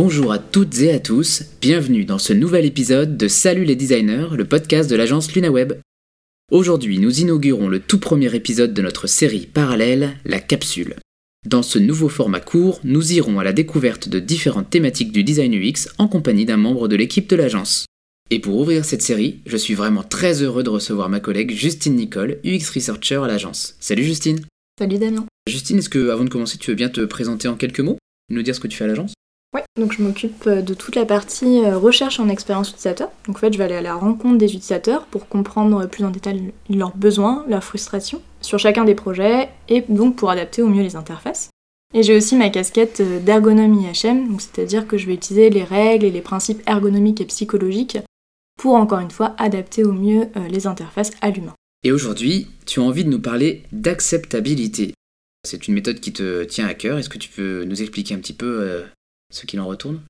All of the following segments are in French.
Bonjour à toutes et à tous, bienvenue dans ce nouvel épisode de Salut les designers, le podcast de l'agence LunaWeb. Aujourd'hui, nous inaugurons le tout premier épisode de notre série parallèle, la capsule. Dans ce nouveau format court, nous irons à la découverte de différentes thématiques du design UX en compagnie d'un membre de l'équipe de l'agence. Et pour ouvrir cette série, je suis vraiment très heureux de recevoir ma collègue Justine Nicole, UX Researcher à l'agence. Salut Justine Salut Damien Justine, est-ce que avant de commencer, tu veux bien te présenter en quelques mots? Nous dire ce que tu fais à l'agence? Ouais, donc je m'occupe euh, de toute la partie euh, recherche en expérience utilisateur. Donc en fait, je vais aller à la rencontre des utilisateurs pour comprendre plus en détail leurs besoins, leurs frustrations sur chacun des projets et donc pour adapter au mieux les interfaces. Et j'ai aussi ma casquette euh, d'ergonomie HM, donc c'est-à-dire que je vais utiliser les règles et les principes ergonomiques et psychologiques pour encore une fois adapter au mieux les interfaces à l'humain. Et aujourd'hui, tu as envie de nous parler d'acceptabilité. C'est une méthode qui te tient à cœur. Est-ce que tu peux nous expliquer un petit peu ce qu'il en retourne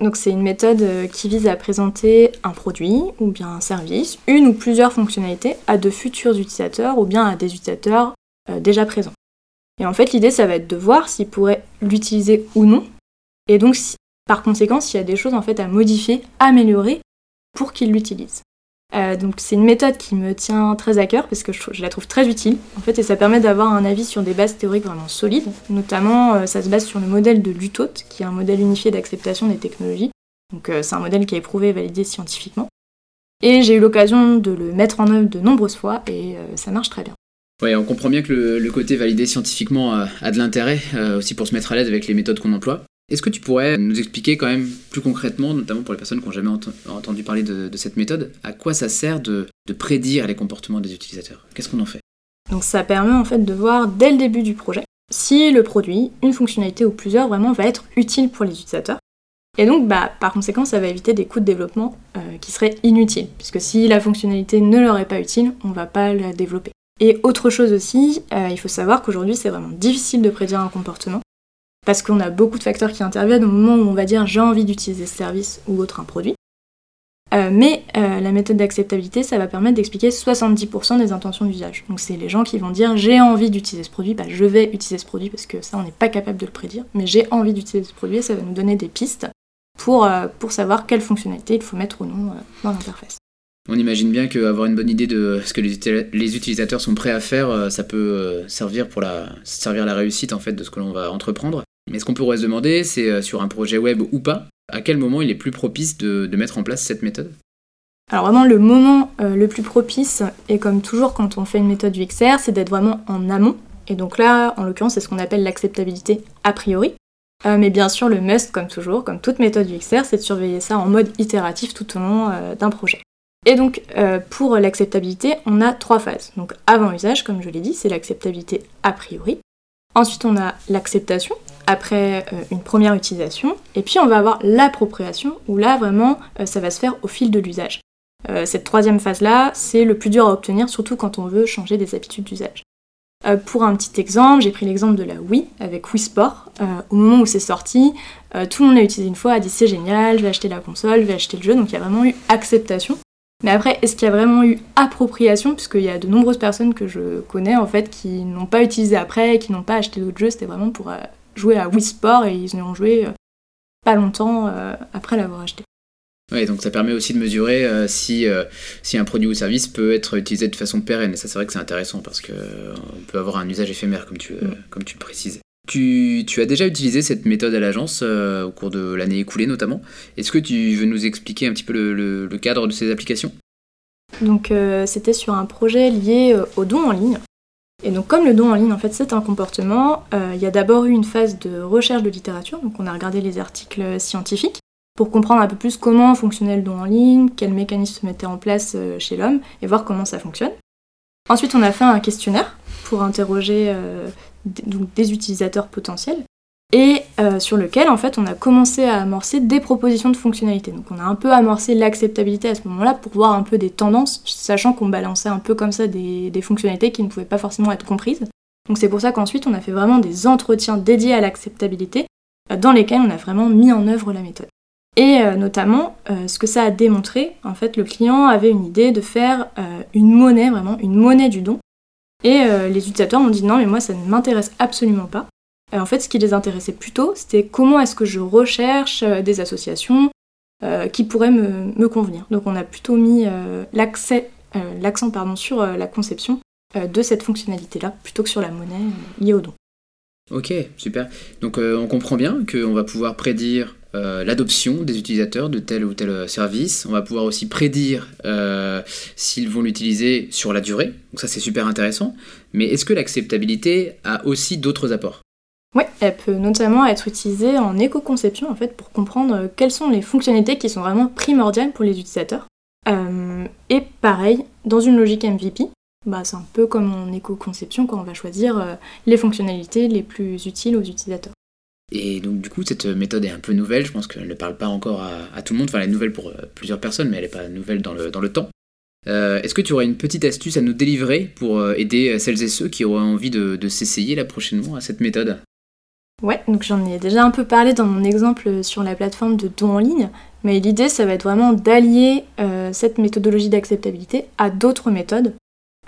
donc c'est une méthode euh, qui vise à présenter un produit ou bien un service, une ou plusieurs fonctionnalités à de futurs utilisateurs ou bien à des utilisateurs euh, déjà présents. Et en fait l'idée ça va être de voir s'ils pourraient l'utiliser ou non, et donc par conséquent s'il y a des choses en fait à modifier, améliorer pour qu'ils l'utilisent. Euh, donc c'est une méthode qui me tient très à cœur parce que je, la trouve très utile en fait et ça permet d'avoir un avis sur des bases théoriques vraiment solides. Notamment euh, ça se base sur le modèle de Lutot qui est un modèle unifié d'acceptation des technologies. Donc euh, c'est un modèle qui est éprouvé et validé scientifiquement. Et j'ai eu l'occasion de le mettre en œuvre de nombreuses fois et ça marche très bien. Ouais, on comprend bien que le, côté validé scientifiquement a de l'intérêt aussi pour se mettre à l'aise avec les méthodes qu'on emploie. Est-ce que tu pourrais nous expliquer quand même plus concrètement, notamment pour les personnes qui n'ont jamais entendu parler de, cette méthode, à quoi ça sert de, prédire les comportements des utilisateurs? Qu'est-ce qu'on en fait? Donc ça permet en fait de voir dès le début du projet si le produit, une fonctionnalité ou plusieurs vraiment va être utile pour les utilisateurs. Et donc bah, par conséquent ça va éviter des coûts de développement euh, qui seraient inutiles, puisque si la fonctionnalité ne leur est pas utile, on ne va pas la développer. Et autre chose aussi, euh, il faut savoir qu'aujourd'hui c'est vraiment difficile de prédire un comportement parce qu'on a beaucoup de facteurs qui interviennent au moment où on va dire j'ai envie d'utiliser ce service ou autre un produit. Euh, mais euh, la méthode d'acceptabilité, ça va permettre d'expliquer 70% des intentions d'usage. Donc c'est les gens qui vont dire j'ai envie d'utiliser ce produit, bah, je vais utiliser ce produit parce que ça on n'est pas capable de le prédire, mais j'ai envie d'utiliser ce produit et ça va nous donner des pistes pour, euh, pour savoir quelle fonctionnalité il faut mettre ou non dans l'interface. On imagine bien qu'avoir une bonne idée de ce que les utilisateurs sont prêts à faire, ça peut servir pour la, servir la réussite en fait de ce que l'on va entreprendre. Mais ce qu'on pourrait se demander, c'est euh, sur un projet web ou pas, à quel moment il est plus propice de, mettre en place cette méthode? Alors vraiment le moment euh, le plus propice, et comme toujours quand on fait une méthode UXR, c'est d'être vraiment en amont. Et donc là, en l'occurrence, c'est ce qu'on appelle l'acceptabilité a priori. Euh, mais bien sûr, le must, comme toujours, comme toute méthode UXR, c'est de surveiller ça en mode itératif tout au long d'un projet. Et donc, pour l'acceptabilité, on a trois phases. Donc, avant usage, comme je l'ai dit, c'est l'acceptabilité a priori. Ensuite, on a l'acceptation, après euh, une première utilisation. Et puis on va avoir l'appropriation, où là vraiment euh, ça va se faire au fil de l'usage. Euh, cette troisième phase-là, c'est le plus dur à obtenir, surtout quand on veut changer des habitudes d'usage. pour un petit exemple, j'ai pris l'exemple de la Wii avec Wii Sport. au moment où c'est sorti, tout le monde l'a utilisé une fois, a dit c'est génial, je vais acheter la console, je vais acheter le jeu, donc il y a vraiment eu acceptation. Mais après, est-ce qu'il y a vraiment eu appropriation? Puisqu'il y a de nombreuses personnes que je connais en fait qui n'ont pas utilisé après, qui n'ont pas acheté d'autres jeux, c'était vraiment pour jouer à Wii Sport et ils y ont joué euh, pas longtemps euh, après l'avoir acheté. Oui, donc ça permet aussi de mesurer euh, si, si un produit ou service peut être utilisé de façon pérenne. Et ça, c'est vrai que c'est intéressant parce qu'on peut avoir un usage éphémère, comme tu, mm. comme tu le précises. Tu, tu, as déjà utilisé cette méthode à l'agence au cours de l'année écoulée notamment. Est-ce que tu veux nous expliquer un petit peu le, le cadre de ces applications? Donc c'était sur un projet lié aux dons en ligne. Et donc comme le don en ligne, en fait, c'est un comportement, euh, il y a d'abord eu une phase de recherche de littérature, donc on a regardé les articles scientifiques pour comprendre un peu plus comment fonctionnait le don en ligne, quels mécanismes se mettaient en place euh, chez l'homme, et voir comment ça fonctionne. Ensuite, on a fait un questionnaire pour interroger euh, des utilisateurs potentiels et euh, sur lequel en fait on a commencé à amorcer des propositions de fonctionnalités. Donc on a un peu amorcé l'acceptabilité à ce moment-là pour voir un peu des tendances, sachant qu'on balançait un peu comme ça des, fonctionnalités qui ne pouvaient pas forcément être comprises. Donc c'est pour ça qu'ensuite on a fait vraiment des entretiens dédiés à l'acceptabilité euh, dans lesquels on a vraiment mis en œuvre la méthode. Et euh, notamment, ce que ça a démontré, en fait, le client avait une idée de faire une monnaie, vraiment une monnaie du don. Et les utilisateurs ont dit non, mais moi ça ne m'intéresse absolument pas. En fait, ce qui les intéressait plutôt, c'était comment est-ce que je recherche des associations qui pourraient me, convenir. Donc on a plutôt mis l'accent sur la conception de cette fonctionnalité-là, plutôt que sur la monnaie liée au don. Ok, super. Donc on comprend bien qu'on va pouvoir prédire euh, l'adoption des utilisateurs de tel ou tel service. On va pouvoir aussi prédire euh, s'ils vont l'utiliser sur la durée. Donc ça c'est super intéressant. Mais est-ce que l'acceptabilité a aussi d'autres apports? Oui, elle peut notamment être utilisée en éco-conception en fait pour comprendre quelles sont les fonctionnalités qui sont vraiment primordiales pour les utilisateurs. Euh, et pareil, dans une logique MVP, bah, c'est un peu comme en éco-conception quand on va choisir les fonctionnalités les plus utiles aux utilisateurs. Et donc du coup, cette méthode est un peu nouvelle, je pense qu'elle ne parle pas encore à, tout le monde, enfin elle est nouvelle pour euh, plusieurs personnes, mais elle n'est pas nouvelle dans le, dans le temps. Euh, est-ce que tu aurais une petite astuce à nous délivrer pour euh, aider celles et ceux qui auraient envie de, s'essayer là prochainement à cette méthode? Ouais, donc j'en ai déjà un peu parlé dans mon exemple sur la plateforme de dons en ligne, mais l'idée ça va être vraiment d'allier cette méthodologie d'acceptabilité à d'autres méthodes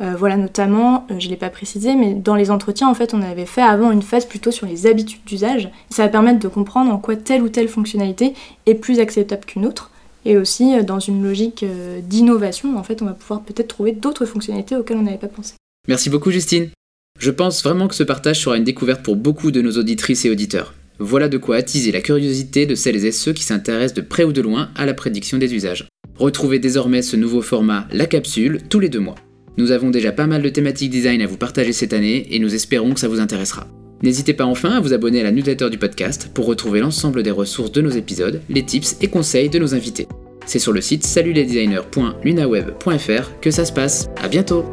euh, voilà, notamment, euh, je ne l'ai pas précisé, mais dans les entretiens, en fait, on avait fait avant une phase plutôt sur les habitudes d'usage. Ça va permettre de comprendre en quoi telle ou telle fonctionnalité est plus acceptable qu'une autre. Et aussi, euh, dans une logique d'innovation, en fait, on va pouvoir peut-être trouver d'autres fonctionnalités auxquelles on n'avait pas pensé. Merci beaucoup, Justine. Je pense vraiment que ce partage sera une découverte pour beaucoup de nos auditrices et auditeurs. Voilà de quoi attiser la curiosité de celles et ceux qui s'intéressent de près ou de loin à la prédiction des usages. Retrouvez désormais ce nouveau format, la capsule, tous les deux mois. Nous avons déjà pas mal de thématiques design à vous partager cette année et nous espérons que ça vous intéressera. N'hésitez pas enfin à vous abonner à la newsletter du podcast pour retrouver l'ensemble des ressources de nos épisodes, les tips et conseils de nos invités. C'est sur le site salutlesdesigners.lunaweb.fr que ça se passe. À bientôt